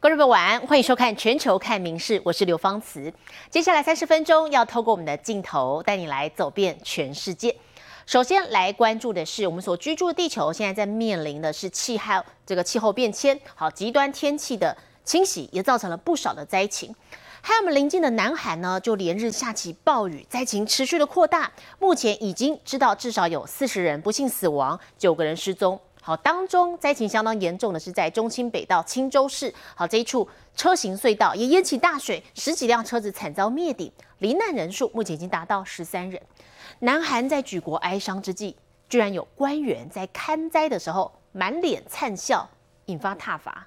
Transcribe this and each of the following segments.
各位朋友晚安，欢迎收看《全球看名事》，我是刘芳慈。接下来三十分钟要透过我们的镜头带你来走遍全世界。首先来关注的是我们所居住的地球，现在在面临的是气候这个气候变迁，好极端天气的侵袭，也造成了不少的灾情。还有我们邻近的南韩呢，就连日下起暴雨，灾情持续的扩大，目前已经知道至少有四十人不幸死亡，九个人失踪。好，当中灾情相当严重的是在中清北道青州市，好这一处车行隧道也淹起大水，十几辆车子惨遭灭顶，罹难人数目前已经达到十三人。南韩在举国哀伤之际，居然有官员在看灾的时候满脸灿笑，引发挞伐。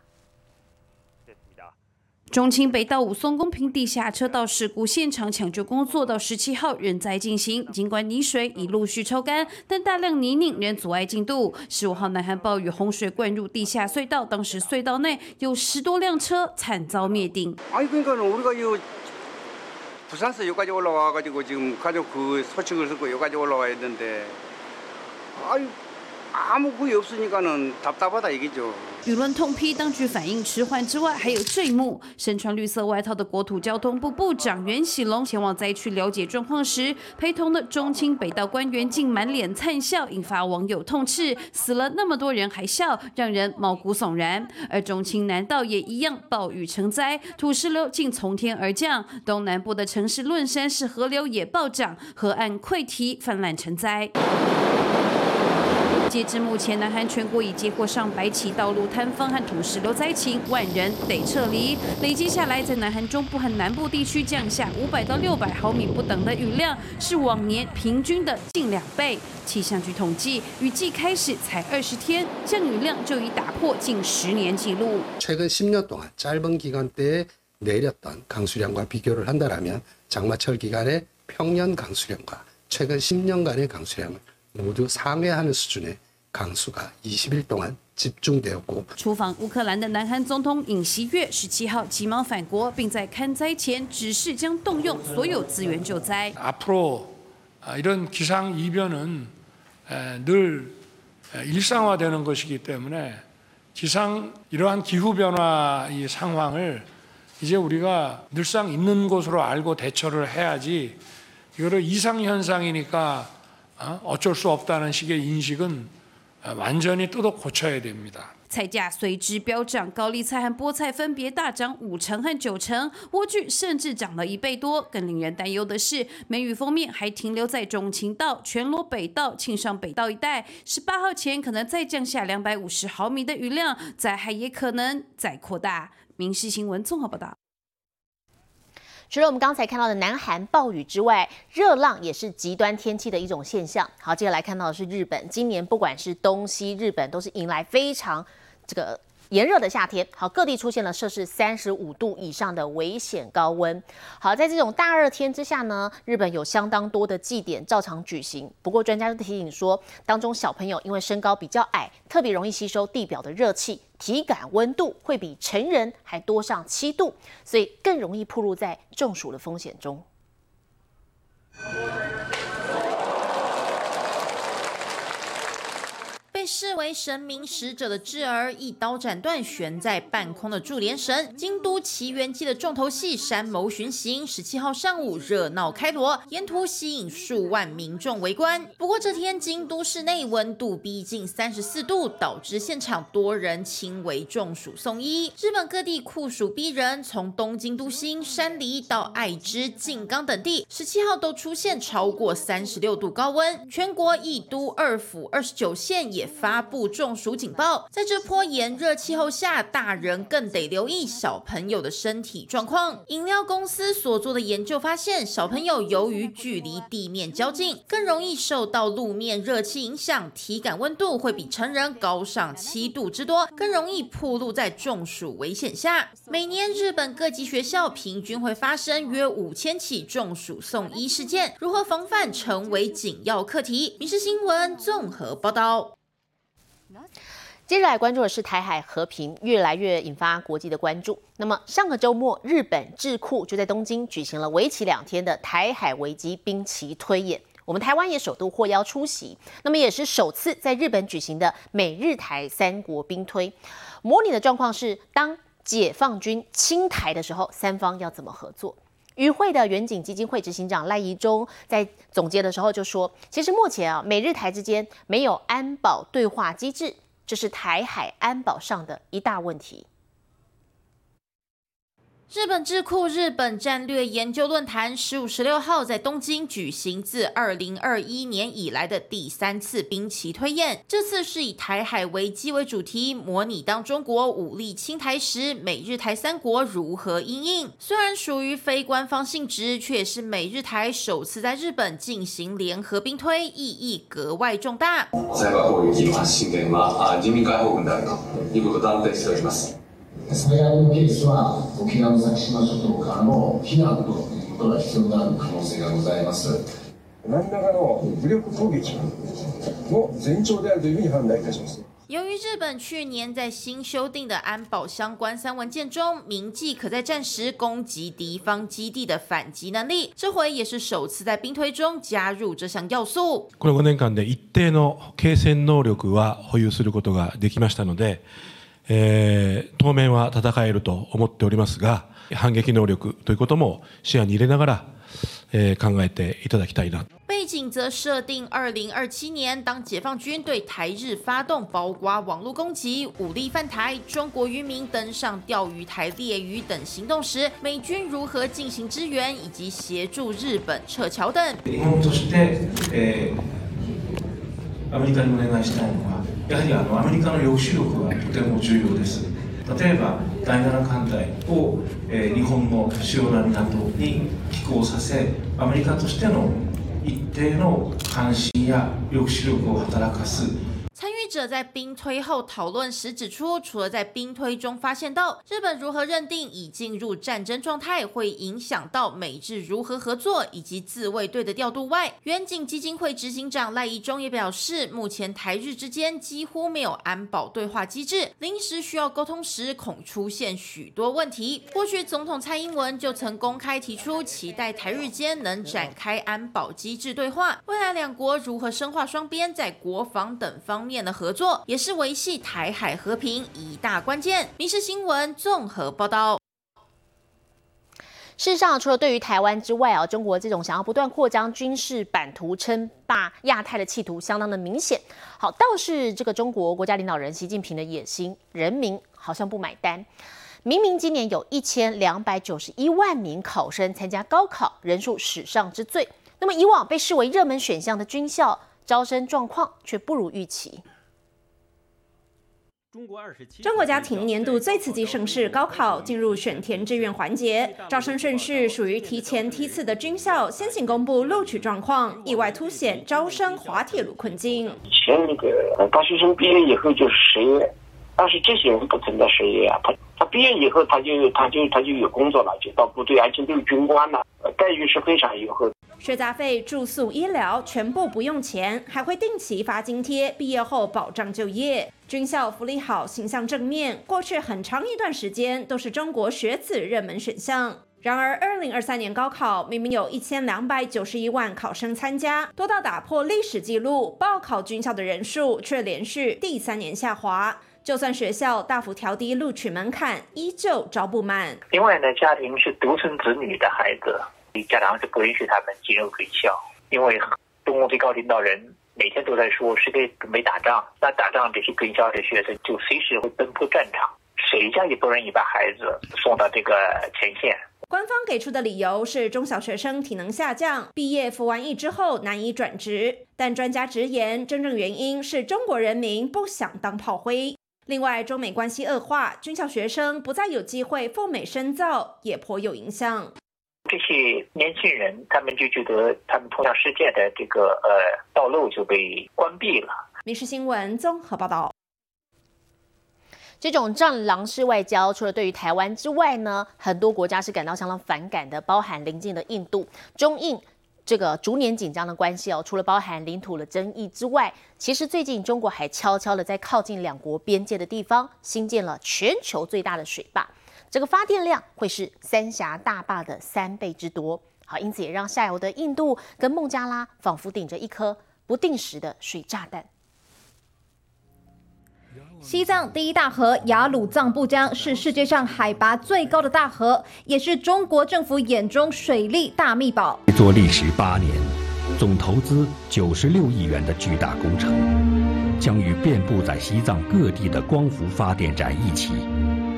中清北道武松公平地下车道事故现场抢救工作到十七号仍在进行，尽管泥水已陆续抽干，但大量泥泞仍阻碍进度。十五号南韩暴雨洪水灌入地下隧道，当时隧道内有十多辆车惨遭灭顶。아니그러니까우리가이부산서여기까지올라와가지고지금가족그소식을듣고여기까지올라와야되는데아유아무그없으니까는답답하다이게죠 舆论痛批当局反应迟缓之外，还有这一幕：身穿绿色外套的国土交通部部长袁喜龙前往灾区了解状况时，陪同的中青北道官员竟满脸灿笑，引发网友痛斥：死了那么多人还笑，让人毛骨悚然。而中青南道也一样，暴雨成灾，土石流竟从天而降。东南部的城市论山市河流也暴涨，河岸溃堤泛滥成灾。截至目前，南韩全国已接获上百起道路坍方和土石流灾情，万人得撤离。累积下来，在南韩中部和南部地区降下五百到六百毫米不等的雨量，是往年平均的近两倍。气象局统计，雨季开始才二十天，降雨量就已打破近十年纪录。최근10년동안짧은기간때내렸던강수량과비교를한다라면장마철기간의평년강수량과최근10년간의강수량을 모두상회하는수준의 강수가20일 동안集中되었고出访乌克兰的南韩总统尹锡悦十七号急忙返国，并在看灾前指示将动用所有资源救灾。 앞으로이런기상이변은늘일상화되는것이기때문에기상이러한기후변화이상황을이제우리가늘상있는것으로알고대처를해야지이거를이상현상이니까 어쩔수없다는식의인식은完全に都고쳐야됩니다菜价随之飙涨，高丽菜和菠菜分别大涨五成和九成，莴苣甚至涨了一倍多。更令人担忧的是，梅雨封面还停留在中清道、全罗北道、庆尚北道一带。十八号前可能再降下两百五十毫米的雨量，灾害也可能再扩大。民事新闻综合报道。 除了我们刚才看到的南韩暴雨之外，热浪也是极端天气的一种现象。好，接下来看到的是日本，今年不管是东西日本，都是迎来非常这个。炎热的夏天，好，各地出现了摄氏三十五度以上的危险高温。好，在这种大热天之下呢，日本有相当多的祭典照常举行。不过，专家都提醒说，当中小朋友因为身高比较矮，特别容易吸收地表的热气，体感温度会比成人还多上七度，所以更容易暴露在中暑的风险中。被视为神明使者的智儿，一刀斩断悬在半空的柱连绳。京都奇缘记的重头戏山谋巡行，十七号上午热闹开锣，沿途吸引数万民众围观。不过这天京都市内温度逼近三十四度，导致现场多人轻微中暑送医。日本各地酷暑逼人，从东京都心、山梨到爱知、静冈等地，十七号都出现超过三十六度高温。全国一都二府二十九县也。发布中暑警报，在这波炎热气候下，大人更得留意小朋友的身体状况。饮料公司所做的研究发现，小朋友由于距离地面较近，更容易受到路面热气影响，体感温度会比成人高上七度之多，更容易暴露在中暑危险下。每年日本各级学校平均会发生约五千起中暑送医事件，如何防范成为紧要课题。民事新闻综合报道。接着来关注的是台海和平，越来越引发国际的关注。那么上个周末，日本智库就在东京举行了为期两天的台海危机兵棋推演，我们台湾也首度获邀出席。那么也是首次在日本举行的美日台三国兵推，模拟的状况是当解放军侵台的时候，三方要怎么合作？与会的远景基金会执行长赖宜中在总结的时候就说：“其实目前啊，美日台之间没有安保对话机制，这是台海安保上的一大问题。”日本智库日本战略研究论坛十五、十六号在东京举行自二零二一年以来的第三次兵棋推演，这次是以台海危机为主题，模拟当中国武力侵台时，美日台三国如何应应。虽然属于非官方性质，却也是美日台首次在日本进行联合兵推，意义格外重大。最悪のケースは沖縄の先島諸島からの避難ということが必要になる可能性がございます。何らかの武力攻撃の前兆であるというふうに判断いたします。由于日本去年在新修订的安保相关三文件中铭记可在战时攻击敌方基地的反击能力，这回也是首次在兵推中加入这项要素。この5年間で一定の継戦能力は保有することができましたので。えー、当面は戦えると思っておりますが、反撃能力ということも視野に入れながら、えー、考えていただきたいな。背景则设定二零二七年，当解放军对台日发动包括网络攻击、武力犯台、中国渔民登上钓鱼台猎鱼等行动时，美军如何进行支援以及协助日本撤侨等。日本として、えー、アメリカにお願いしたいのは。やはりあのアメリカの抑止力がとても重要です。例えば第7艦隊を、えー、日本の主要な港に寄港させアメリカとしての一定の関心や抑止力を働かす。者在兵推后讨论时指出，除了在兵推中发现到日本如何认定已进入战争状态会影响到美日如何合作以及自卫队的调度外，远景基金会执行长赖宜中也表示，目前台日之间几乎没有安保对话机制，临时需要沟通时恐出现许多问题。过去总统蔡英文就曾公开提出，期待台日间能展开安保机制对话，未来两国如何深化双边在国防等方面的。合作也是维系台海和平一大关键。民事新闻综合报道。事实上，除了对于台湾之外啊，中国这种想要不断扩张军事版图、称霸亚太的企图相当的明显。好，倒是这个中国国家领导人习近平的野心，人民好像不买单。明明今年有一千两百九十一万名考生参加高考，人数史上之最。那么以往被视为热门选项的军校招生状况却不如预期。中国二十七。中国家庭年度最刺激盛事高考进入选填志愿环节，招生顺序属于提前梯次的军校先行公布录取状况，意外凸显招生滑铁卢困境。以前那个大学生毕业以后就是失业，但是这些人不存在失业啊，他他毕业以后他就他就他就有工作了，就到部队，而且都是军官了，待遇是非常优厚。学杂费、住宿、医疗全部不用钱，还会定期发津贴，毕业后保障就业。军校福利好，形象正面，过去很长一段时间都是中国学子热门选项。然而，二零二三年高考明明有一千两百九十一万考生参加，多到打破历史记录，报考军校的人数却连续第三年下滑。就算学校大幅调低录取门槛，依旧招不满。另外呢，家庭是独生子女的孩子。家长是不允许他们进入军校，因为中共最高领导人每天都在说是给准备打仗，那打仗这些军校的学生就随时会奔赴战场，谁家也不愿意把孩子送到这个前线。官方给出的理由是中小学生体能下降，毕业服完役之后难以转职，但专家直言，真正原因是中国人民不想当炮灰。另外，中美关系恶化，军校学生不再有机会赴美深造，也颇有影响。这些年轻人，他们就觉得他们通向世界的这个呃道路就被关闭了。民事新闻综合报道。这种战狼式外交，除了对于台湾之外呢，很多国家是感到相当反感的，包含邻近的印度、中印这个逐年紧张的关系哦。除了包含领土的争议之外，其实最近中国还悄悄的在靠近两国边界的地方新建了全球最大的水坝。这个发电量会是三峡大坝的三倍之多，好，因此也让下游的印度跟孟加拉仿佛顶着一颗不定时的水炸弹。西藏第一大河雅鲁藏布江是世界上海拔最高的大河，也是中国政府眼中水利大秘宝。做历时八年、总投资九十六亿元的巨大工程，将与遍布在西藏各地的光伏发电站一起，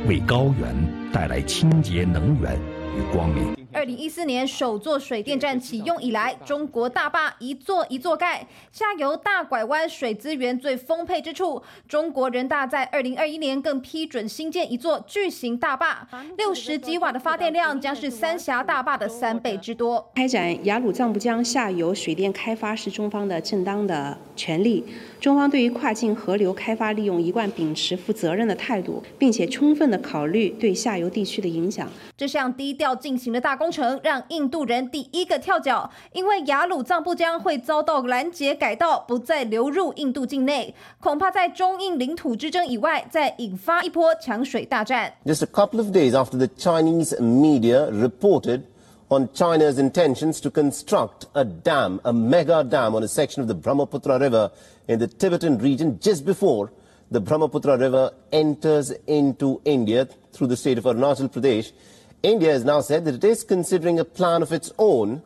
为高原带来清洁能源与光明。二零一四年首座水电站启用以来，中国大坝一座一座盖，下游大拐弯水资源最丰沛之处。中国人大在二零二一年更批准新建一座巨型大坝，六十几瓦的发电量将是三峡大坝的三倍之多。开展雅鲁藏布江下游水电开发是中方的正当的权利。中方对于跨境河流开发利用一贯秉持负责任的态度，并且充分的考虑对下游地区的影响。这项低调进行的大工程让印度人第一个跳脚，因为雅鲁藏布江会遭到拦截改道，不再流入印度境内，恐怕在中印领土之争以外，再引发一波抢水大战。Just a couple of days after the Chinese media reported on China's intentions to construct a dam, a mega dam on a section of the Brahmaputra River in the Tibetan region just before the Brahmaputra River enters into India through the state of Arunachal Pradesh. India has now said that it is considering a plan of its own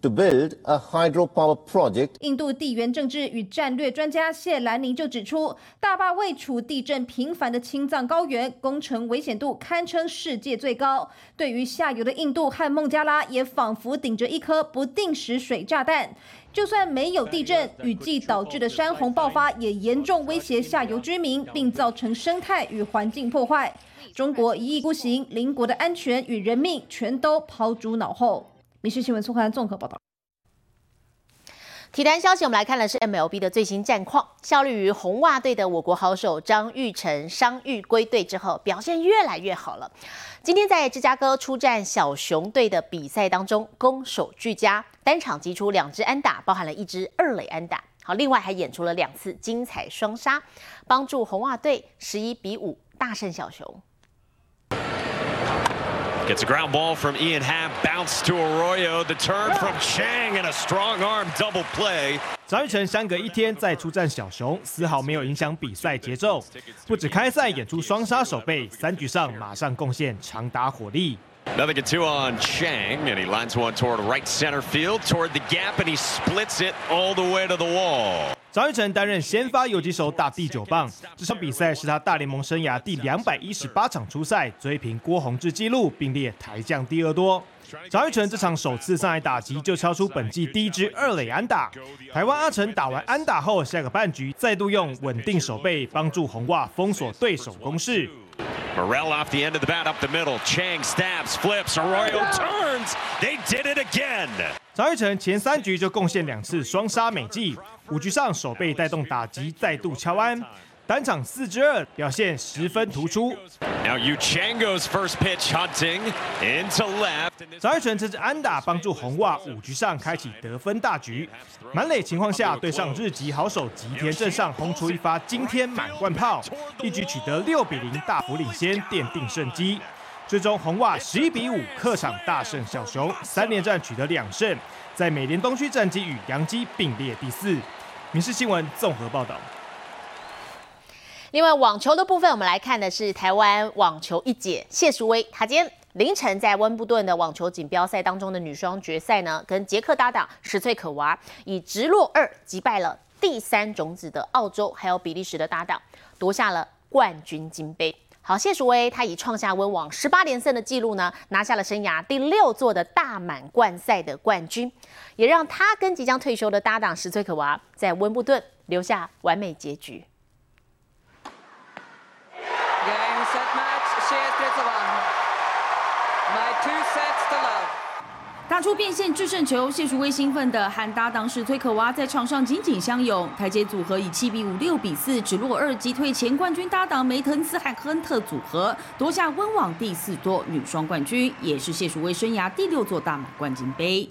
to build a hydropower project. 印度地缘政治与战略专家谢兰尼就指出，大坝位处地震频繁的青藏高原，工程危险度堪称世界最高。对于下游的印度和孟加拉，也仿佛顶着一颗不定时水炸弹。就算没有地震，雨季导致的山洪爆发也严重威胁下游居民，并造成生态与环境破坏。中国一意孤行，邻国的安全与人命全都抛诸脑后。民事新闻苏焕综合报道。体坛消息，我们来看的是 MLB 的最新战况。效力于红袜队的我国好手张玉成伤愈归队之后，表现越来越好了。今天在芝加哥出战小熊队的比赛当中，攻守俱佳，单场击出两支安打，包含了一支二垒安打。好，另外还演出了两次精彩双杀，帮助红袜队十一比五大胜小熊。Gets a ground ball from Ian Happ, bounce to Arroyo, the turn from Chang and a strong arm double play. 张玉成相隔一天再出战小熊，丝毫没有影响比赛节奏。不止开赛演出双杀手背，三局上马上贡献长打火力。Nothing at two on Chang, and he lines one toward right center field, toward the gap, and he splits it all the way to the wall. 张玉成担任先发游击手打第九棒，这场比赛是他大联盟生涯第两百一十八场出赛，追平郭宏志纪录，并列台将第二多。张玉成这场首次上来打击就敲出本季第一支二垒安打。台湾阿成打完安打后，下个半局再度用稳定手背帮助红袜封锁对手攻势。Morel off the end of the bat up the middle. Chang stabs, flips, Arroyo turns. They did it again. 张玉成前三局就贡献两次双杀美记，五局上手背带动打击再度敲安。单场四支二，表现十分突出。Now Uchango's first pitch hunting into left. 张玉成这支安打帮助红袜五局上开启得分大局。满垒情况下，对上日籍好手吉田镇上轰出一发惊天满贯炮，一举取得六比零大幅领先，奠定胜机。最终红袜十一比五客场大胜小熊，三连战取得两胜，在美联东区战绩与洋基并列第四。民事新闻综合报道。另外，网球的部分，我们来看的是台湾网球一姐谢淑薇，她今天凌晨在温布顿的网球锦标赛当中的女双决赛呢，跟捷克搭档石翠可娃以直落二击败了第三种子的澳洲还有比利时的搭档，夺下了冠军金杯。好，谢淑薇她以创下温网十八连胜的纪录呢，拿下了生涯第六座的大满贯赛的冠军，也让她跟即将退休的搭档石崔可娃在温布顿留下完美结局。打出变线制胜球，谢淑薇兴奋的和搭档是崔可娃在场上紧紧相拥。台阶组合以七比五、六比四直落二击退前冠军搭档梅滕斯和亨特组合，夺下温网第四座女双冠军，也是谢淑薇生涯第六座大满贯金杯。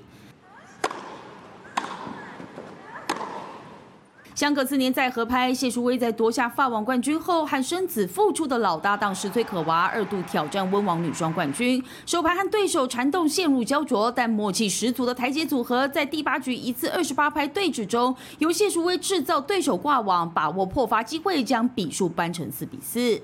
相隔四年再合拍，谢淑薇在夺下法网冠军后，和生子复出的老搭档石崔可娃二度挑战温网女双冠军。首盘和对手缠斗陷入焦灼，但默契十足的台阶组合在第八局一次二十八拍对峙中，由谢淑薇制造对手挂网，把握破发机会，将比数扳成四比四。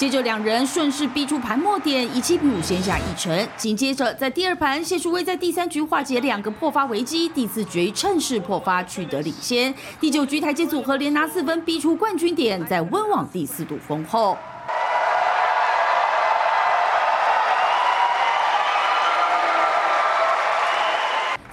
接着两人顺势逼出盘末点，以七比五先下一城。紧接着在第二盘，谢淑薇在第三局化解两个破发危机，第四局趁势破发取得领先。第九局台阶组合连拿四分，逼出冠军点，在温网第四度封后。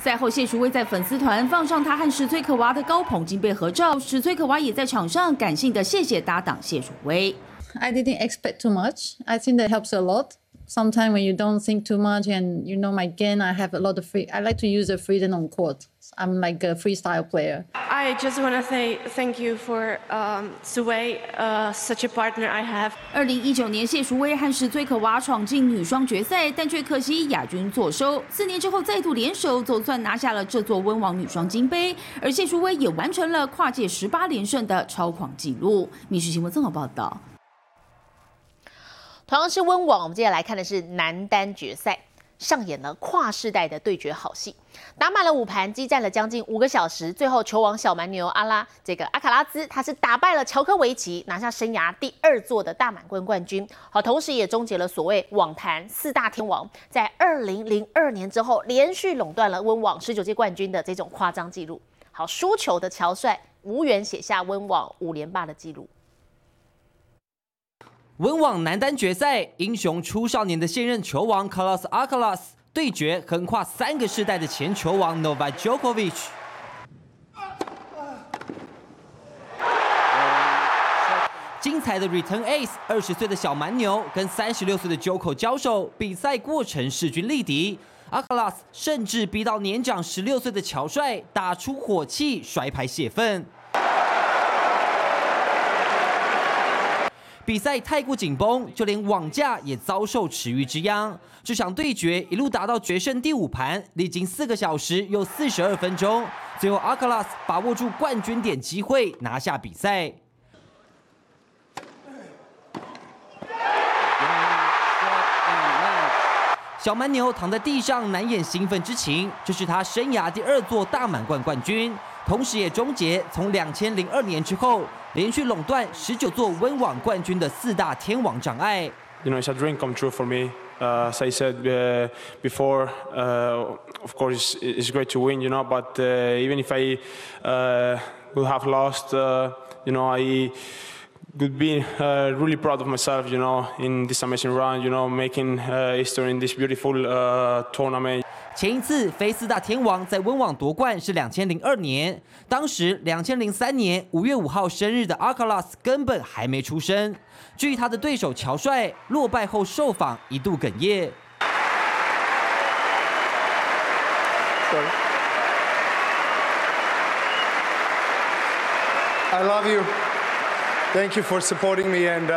赛后，谢淑薇在粉丝团放上她和史崔可娃的高捧金杯合照，史崔可娃也在场上感性的谢谢搭档谢淑薇。I didn't expect too much. I think that helps a lot. Sometimes when you don't think too much and you know my game, I have a lot of free. I like to use the freedom on court. I'm like a freestyle player. I just want to say thank you for um, Suwei, uh, such a partner I have. 二零一九年，谢淑薇和史崔可娃闯进女双决赛，但却可惜亚军坐收。四年之后再度联手，总算拿下了这座温网女双金杯。而谢淑薇也完成了跨界十八连胜的超狂纪录。密室新闻综合报道。同样是温网，我们接下来看的是男单决赛，上演了跨世代的对决好戏，打满了五盘，激战了将近五个小时，最后球王小蛮牛阿拉这个阿卡拉兹，他是打败了乔科维奇，拿下生涯第二座的大满贯冠军，好，同时也终结了所谓网坛四大天王在二零零二年之后连续垄断了温网十九届冠军的这种夸张记录，好，输球的乔帅无缘写下温网五连霸的记录。温网男单决赛，英雄出少年的现任球王 Carlos Alcaraz 对决横跨三个世代的前球王 Novak Djokovic。精彩的 Return Ace，二十岁的小蛮牛跟三十六岁的 Joko 交手，比赛过程势均力敌。Alcaraz 甚至逼到年长十六岁的乔帅打出火气，摔牌泄愤。比赛太过紧绷，就连网架也遭受池鱼之殃。这场对决一路打到决胜第五盘，历经四个小时又四十二分钟，最后阿卡拉斯把握住冠军点机会，拿下比赛。小蛮牛躺在地上，难掩兴奋之情。这是他生涯第二座大满贯冠军，同时也终结从两千零二年之后。连续垄断十九座温网冠军的四大天王障碍。You know, it's a dream come true for me. Uh, as I said uh, before, uh, of course, it's, great to win, you know, but uh, even if I uh, would have lost, uh, you know, I would be uh, really proud of myself, you know, in this amazing run, you know, making uh, history in this beautiful uh, tournament. 前一次非四大天王在温网夺冠是两千零二年，当时两千零三年五月五号生日的阿卡拉斯根本还没出生。至于他的对手乔帅落败后受访，一度哽咽。I love you. Thank you for supporting me, and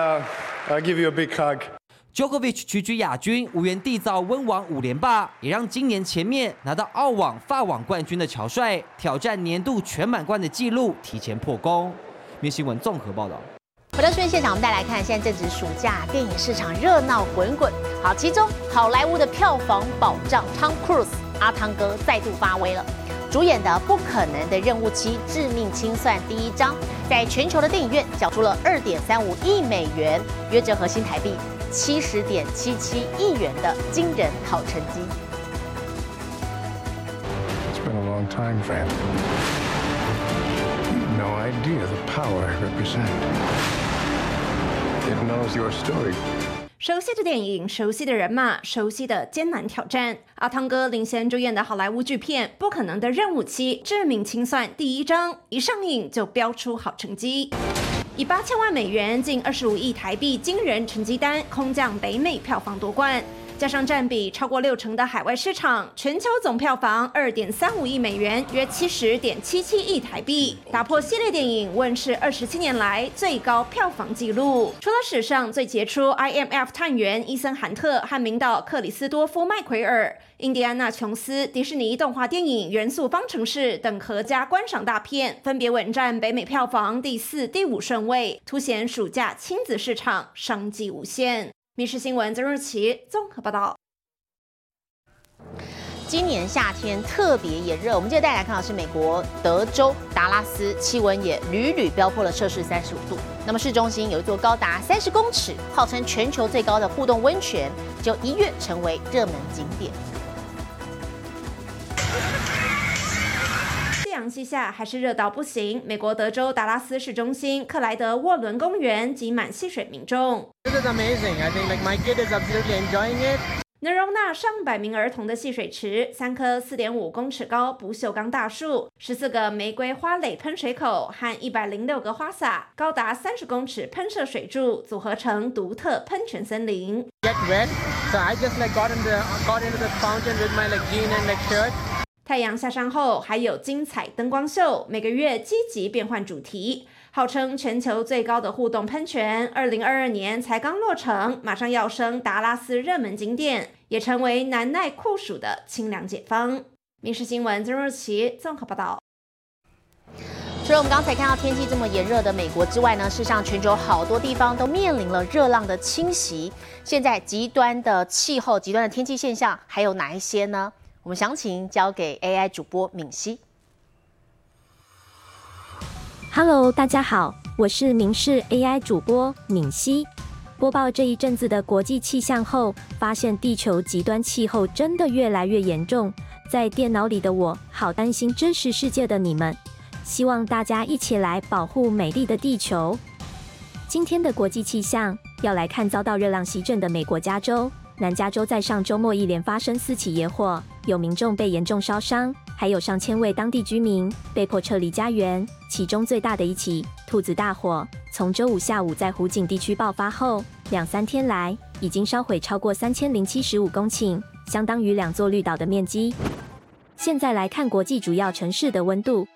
I'll give you a big hug. Djokovic 屈居亚军，无缘缔造温网五连霸，也让今年前面拿到澳网、法网冠军的乔帅挑战年度全满贯的纪录，提前破功。面新闻综合报道。回到新闻现场，我们再来看，现在正值暑假，电影市场热闹滚滚。好，其中好莱坞的票房保障，Tom Cruise 阿汤哥再度发威了，主演的《不可能的任务七：致命清算》第一章，在全球的电影院缴出了二点三五亿美元，约折合新台币。七十点七七亿元的惊人好成绩。It's been a long time, friend. No idea the power I represent. It knows your story. 熟悉的电影，熟悉的人马，熟悉的艰难挑战。阿汤哥领衔主演的好莱坞巨片《不可能的任务七：致命清算》第一章一上映就飙出好成绩。以八千万美元、近二十五亿台币惊人成绩单，空降北美票房夺冠。加上占比超过六成的海外市场，全球总票房二点三五亿美元，约七十点七七亿台币，打破系列电影问世二十七年来最高票房纪录。除了史上最杰出 IMF 探员伊森韩特和名导克里斯多夫麦奎尔。印第安纳琼斯、迪士尼动画电影《元素方程式》等合家观赏大片，分别稳占北美票房第四、第五顺位，凸显暑假亲子市场商机无限。《密室新闻》曾日奇综合报道。今年夏天特别炎热，我们接着带来看到是美国德州达拉斯，气温也屡屡飙破了摄氏三十五度。那么市中心有一座高达三十公尺、号称全球最高的互动温泉，就一跃成为热门景点。西下，还是热到不行。美国德州达拉斯市中心克莱德沃伦公园挤满戏水民众。This is amazing. I think like my kid is absolutely enjoying it. 能容纳上百名儿童的戏水池，三棵四点五公尺高不锈钢大树，十四个玫瑰花蕾喷水口和一百零六个花洒，高达三十公尺喷射水柱组合成独特喷泉森林。Get wet, so I just like got into got into the fountain with my like jean and like shirt. 太阳下山后，还有精彩灯光秀，每个月积极变换主题。号称全球最高的互动喷泉，二零二二年才刚落成，马上要升达拉斯热门景点，也成为难耐酷暑的清凉解方。《民事新闻》曾若琪综合报道。除了我们刚才看到天气这么炎热的美国之外呢，事实上全球好多地方都面临了热浪的侵袭。现在极端的气候、极端的天气现象还有哪一些呢？我们详情交给 AI 主播敏熙。Hello，大家好，我是明视 AI 主播敏熙。播报这一阵子的国际气象后，发现地球极端气候真的越来越严重。在电脑里的我，好担心真实世界的你们。希望大家一起来保护美丽的地球。今天的国际气象要来看遭到热浪袭阵的美国加州。南加州在上周末一连发生四起野火，有民众被严重烧伤，还有上千位当地居民被迫撤离家园。其中最大的一起兔子大火，从周五下午在湖景地区爆发后，两三天来已经烧毁超过三千零七十五公顷，相当于两座绿岛的面积。现在来看国际主要城市的温度：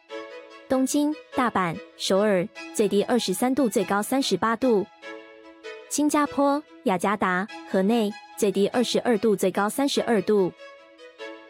东京、大阪、首尔，最低二十三度，最高三十八度；新加坡、雅加达、河内。最低二十二度，最高三十二度。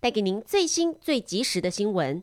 带给您最新最及时的新闻。